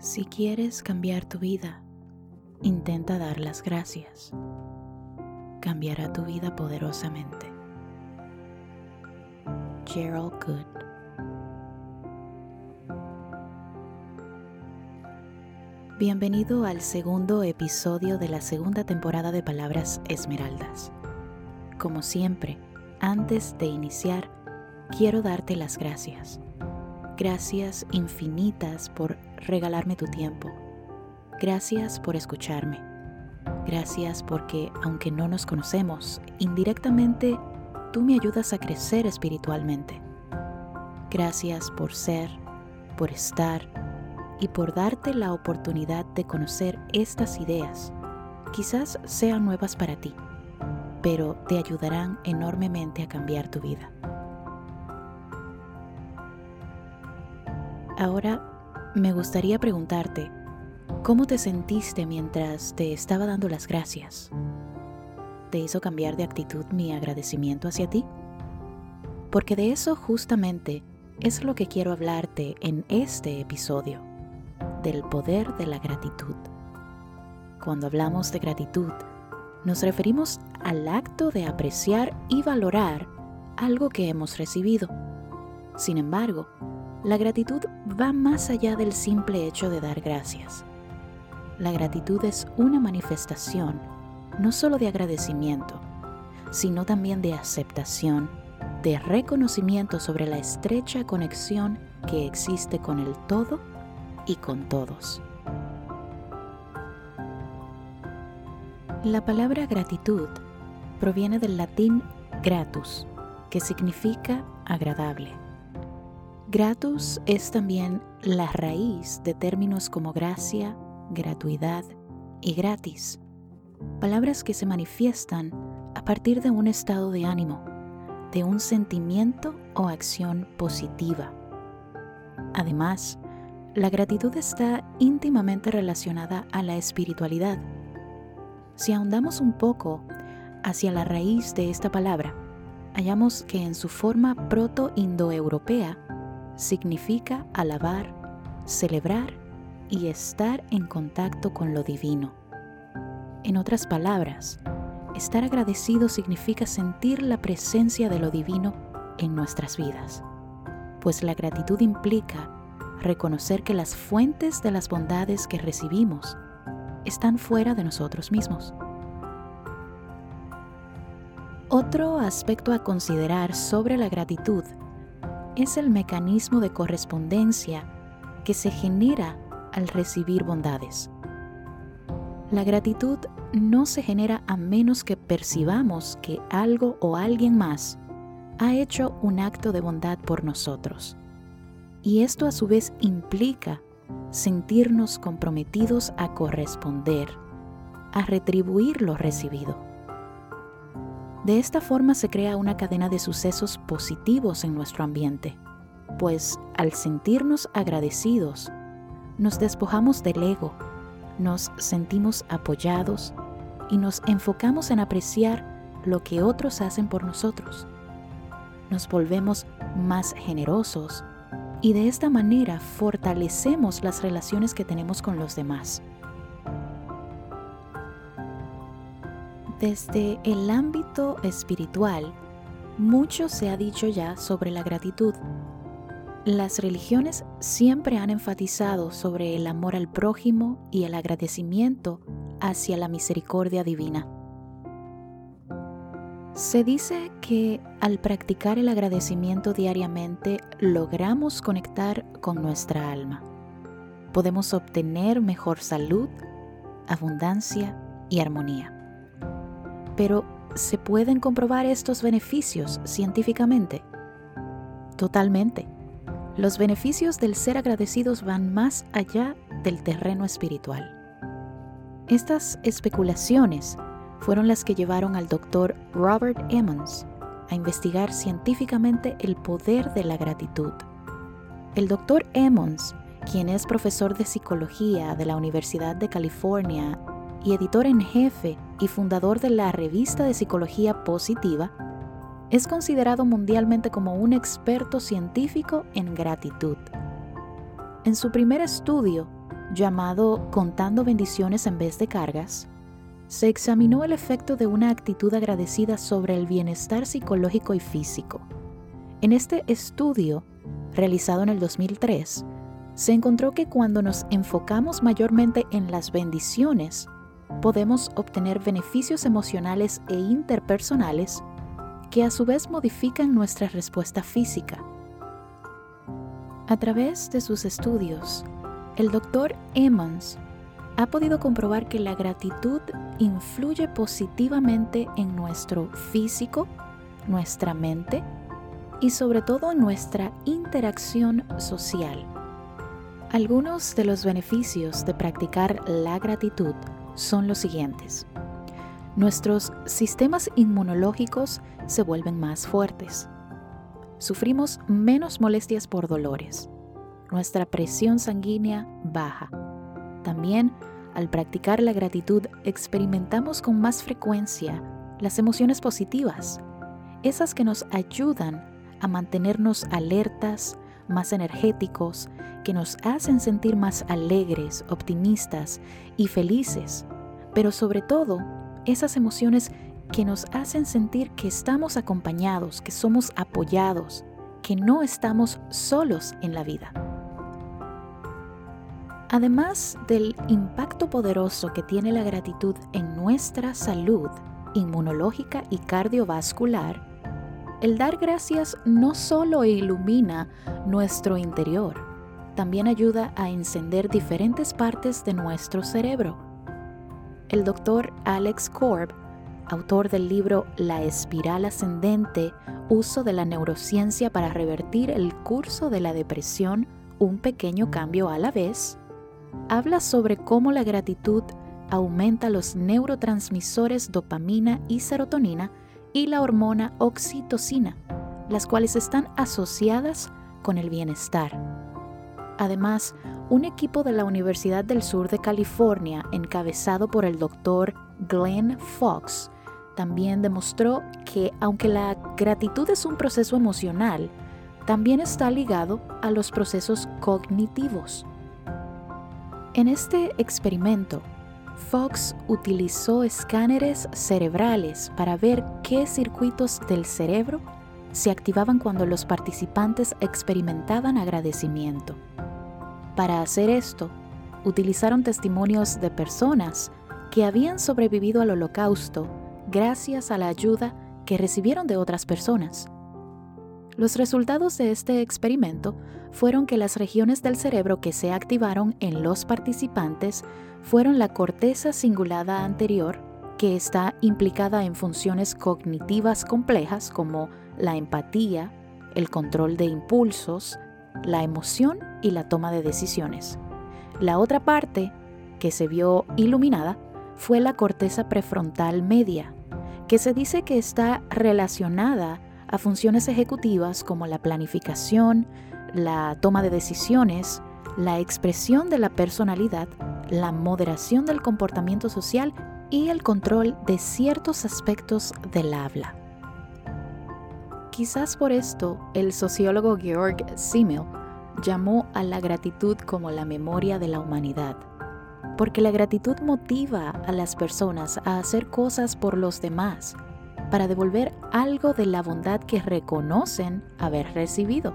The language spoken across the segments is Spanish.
Si quieres cambiar tu vida, intenta dar las gracias. Cambiará tu vida poderosamente. Gerald Good Bienvenido al segundo episodio de la segunda temporada de Palabras Esmeraldas. Como siempre, antes de iniciar, quiero darte las gracias. Gracias infinitas por regalarme tu tiempo. Gracias por escucharme. Gracias porque, aunque no nos conocemos, indirectamente tú me ayudas a crecer espiritualmente. Gracias por ser, por estar y por darte la oportunidad de conocer estas ideas. Quizás sean nuevas para ti, pero te ayudarán enormemente a cambiar tu vida. Ahora me gustaría preguntarte, ¿cómo te sentiste mientras te estaba dando las gracias? ¿Te hizo cambiar de actitud mi agradecimiento hacia ti? Porque de eso justamente es lo que quiero hablarte en este episodio, del poder de la gratitud. Cuando hablamos de gratitud, nos referimos al acto de apreciar y valorar algo que hemos recibido. Sin embargo, la gratitud va más allá del simple hecho de dar gracias. La gratitud es una manifestación no solo de agradecimiento, sino también de aceptación, de reconocimiento sobre la estrecha conexión que existe con el todo y con todos. La palabra gratitud proviene del latín gratus, que significa agradable. Gratus es también la raíz de términos como gracia, gratuidad y gratis, palabras que se manifiestan a partir de un estado de ánimo, de un sentimiento o acción positiva. Además, la gratitud está íntimamente relacionada a la espiritualidad. Si ahondamos un poco hacia la raíz de esta palabra, hallamos que en su forma proto-indoeuropea significa alabar, celebrar y estar en contacto con lo divino. En otras palabras, estar agradecido significa sentir la presencia de lo divino en nuestras vidas, pues la gratitud implica reconocer que las fuentes de las bondades que recibimos están fuera de nosotros mismos. Otro aspecto a considerar sobre la gratitud es el mecanismo de correspondencia que se genera al recibir bondades. La gratitud no se genera a menos que percibamos que algo o alguien más ha hecho un acto de bondad por nosotros. Y esto a su vez implica sentirnos comprometidos a corresponder, a retribuir lo recibido. De esta forma se crea una cadena de sucesos positivos en nuestro ambiente, pues al sentirnos agradecidos, nos despojamos del ego, nos sentimos apoyados y nos enfocamos en apreciar lo que otros hacen por nosotros. Nos volvemos más generosos y de esta manera fortalecemos las relaciones que tenemos con los demás. Desde el ámbito espiritual, mucho se ha dicho ya sobre la gratitud. Las religiones siempre han enfatizado sobre el amor al prójimo y el agradecimiento hacia la misericordia divina. Se dice que al practicar el agradecimiento diariamente logramos conectar con nuestra alma. Podemos obtener mejor salud, abundancia y armonía. Pero, ¿se pueden comprobar estos beneficios científicamente? Totalmente. Los beneficios del ser agradecidos van más allá del terreno espiritual. Estas especulaciones fueron las que llevaron al doctor Robert Emmons a investigar científicamente el poder de la gratitud. El doctor Emmons, quien es profesor de psicología de la Universidad de California y editor en jefe y fundador de la revista de psicología positiva, es considerado mundialmente como un experto científico en gratitud. En su primer estudio, llamado Contando bendiciones en vez de cargas, se examinó el efecto de una actitud agradecida sobre el bienestar psicológico y físico. En este estudio, realizado en el 2003, se encontró que cuando nos enfocamos mayormente en las bendiciones, podemos obtener beneficios emocionales e interpersonales que a su vez modifican nuestra respuesta física. A través de sus estudios, el doctor Emmons ha podido comprobar que la gratitud influye positivamente en nuestro físico, nuestra mente y sobre todo nuestra interacción social. Algunos de los beneficios de practicar la gratitud son los siguientes. Nuestros sistemas inmunológicos se vuelven más fuertes. Sufrimos menos molestias por dolores. Nuestra presión sanguínea baja. También, al practicar la gratitud, experimentamos con más frecuencia las emociones positivas, esas que nos ayudan a mantenernos alertas, más energéticos, que nos hacen sentir más alegres, optimistas y felices, pero sobre todo esas emociones que nos hacen sentir que estamos acompañados, que somos apoyados, que no estamos solos en la vida. Además del impacto poderoso que tiene la gratitud en nuestra salud inmunológica y cardiovascular, el dar gracias no solo ilumina nuestro interior, también ayuda a encender diferentes partes de nuestro cerebro. El doctor Alex Korb, autor del libro La espiral ascendente, uso de la neurociencia para revertir el curso de la depresión, un pequeño cambio a la vez, habla sobre cómo la gratitud aumenta los neurotransmisores dopamina y serotonina y la hormona oxitocina, las cuales están asociadas con el bienestar. Además, un equipo de la Universidad del Sur de California, encabezado por el doctor Glenn Fox, también demostró que aunque la gratitud es un proceso emocional, también está ligado a los procesos cognitivos. En este experimento, Fox utilizó escáneres cerebrales para ver qué circuitos del cerebro se activaban cuando los participantes experimentaban agradecimiento. Para hacer esto, utilizaron testimonios de personas que habían sobrevivido al holocausto gracias a la ayuda que recibieron de otras personas. Los resultados de este experimento fueron que las regiones del cerebro que se activaron en los participantes fueron la corteza cingulada anterior, que está implicada en funciones cognitivas complejas como la empatía, el control de impulsos, la emoción y la toma de decisiones. La otra parte, que se vio iluminada, fue la corteza prefrontal media, que se dice que está relacionada a funciones ejecutivas como la planificación, la toma de decisiones, la expresión de la personalidad, la moderación del comportamiento social y el control de ciertos aspectos del habla. Quizás por esto el sociólogo Georg Simmel llamó a la gratitud como la memoria de la humanidad, porque la gratitud motiva a las personas a hacer cosas por los demás, para devolver algo de la bondad que reconocen haber recibido.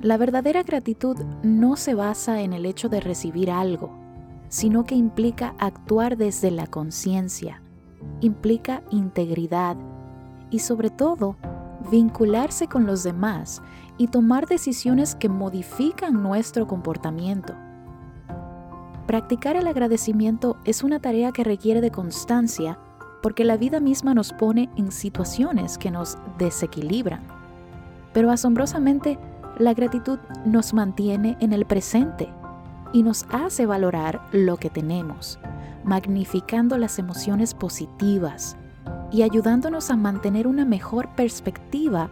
La verdadera gratitud no se basa en el hecho de recibir algo, sino que implica actuar desde la conciencia, implica integridad y sobre todo vincularse con los demás y tomar decisiones que modifican nuestro comportamiento. Practicar el agradecimiento es una tarea que requiere de constancia porque la vida misma nos pone en situaciones que nos desequilibran. Pero asombrosamente, la gratitud nos mantiene en el presente y nos hace valorar lo que tenemos, magnificando las emociones positivas y ayudándonos a mantener una mejor perspectiva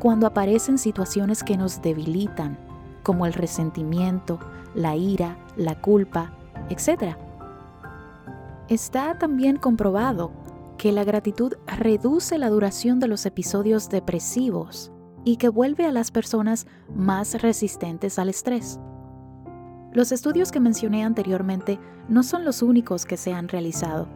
cuando aparecen situaciones que nos debilitan, como el resentimiento, la ira, la culpa, etc. Está también comprobado que la gratitud reduce la duración de los episodios depresivos y que vuelve a las personas más resistentes al estrés. Los estudios que mencioné anteriormente no son los únicos que se han realizado.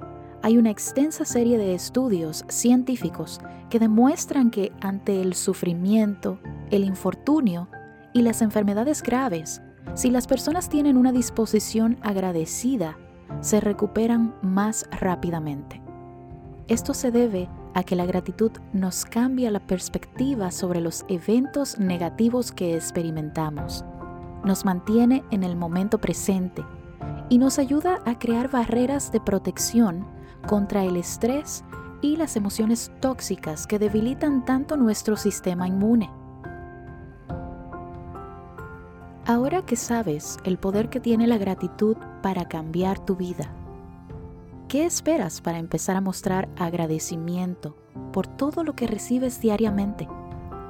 Hay una extensa serie de estudios científicos que demuestran que ante el sufrimiento, el infortunio y las enfermedades graves, si las personas tienen una disposición agradecida, se recuperan más rápidamente. Esto se debe a que la gratitud nos cambia la perspectiva sobre los eventos negativos que experimentamos, nos mantiene en el momento presente y nos ayuda a crear barreras de protección contra el estrés y las emociones tóxicas que debilitan tanto nuestro sistema inmune. Ahora que sabes el poder que tiene la gratitud para cambiar tu vida, ¿qué esperas para empezar a mostrar agradecimiento por todo lo que recibes diariamente?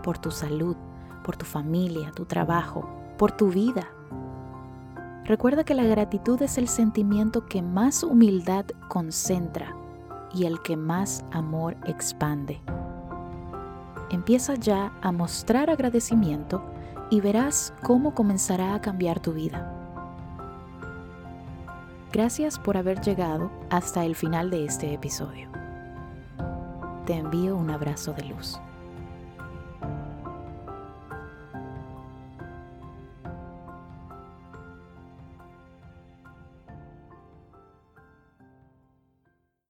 Por tu salud, por tu familia, tu trabajo, por tu vida. Recuerda que la gratitud es el sentimiento que más humildad concentra y el que más amor expande. Empieza ya a mostrar agradecimiento y verás cómo comenzará a cambiar tu vida. Gracias por haber llegado hasta el final de este episodio. Te envío un abrazo de luz.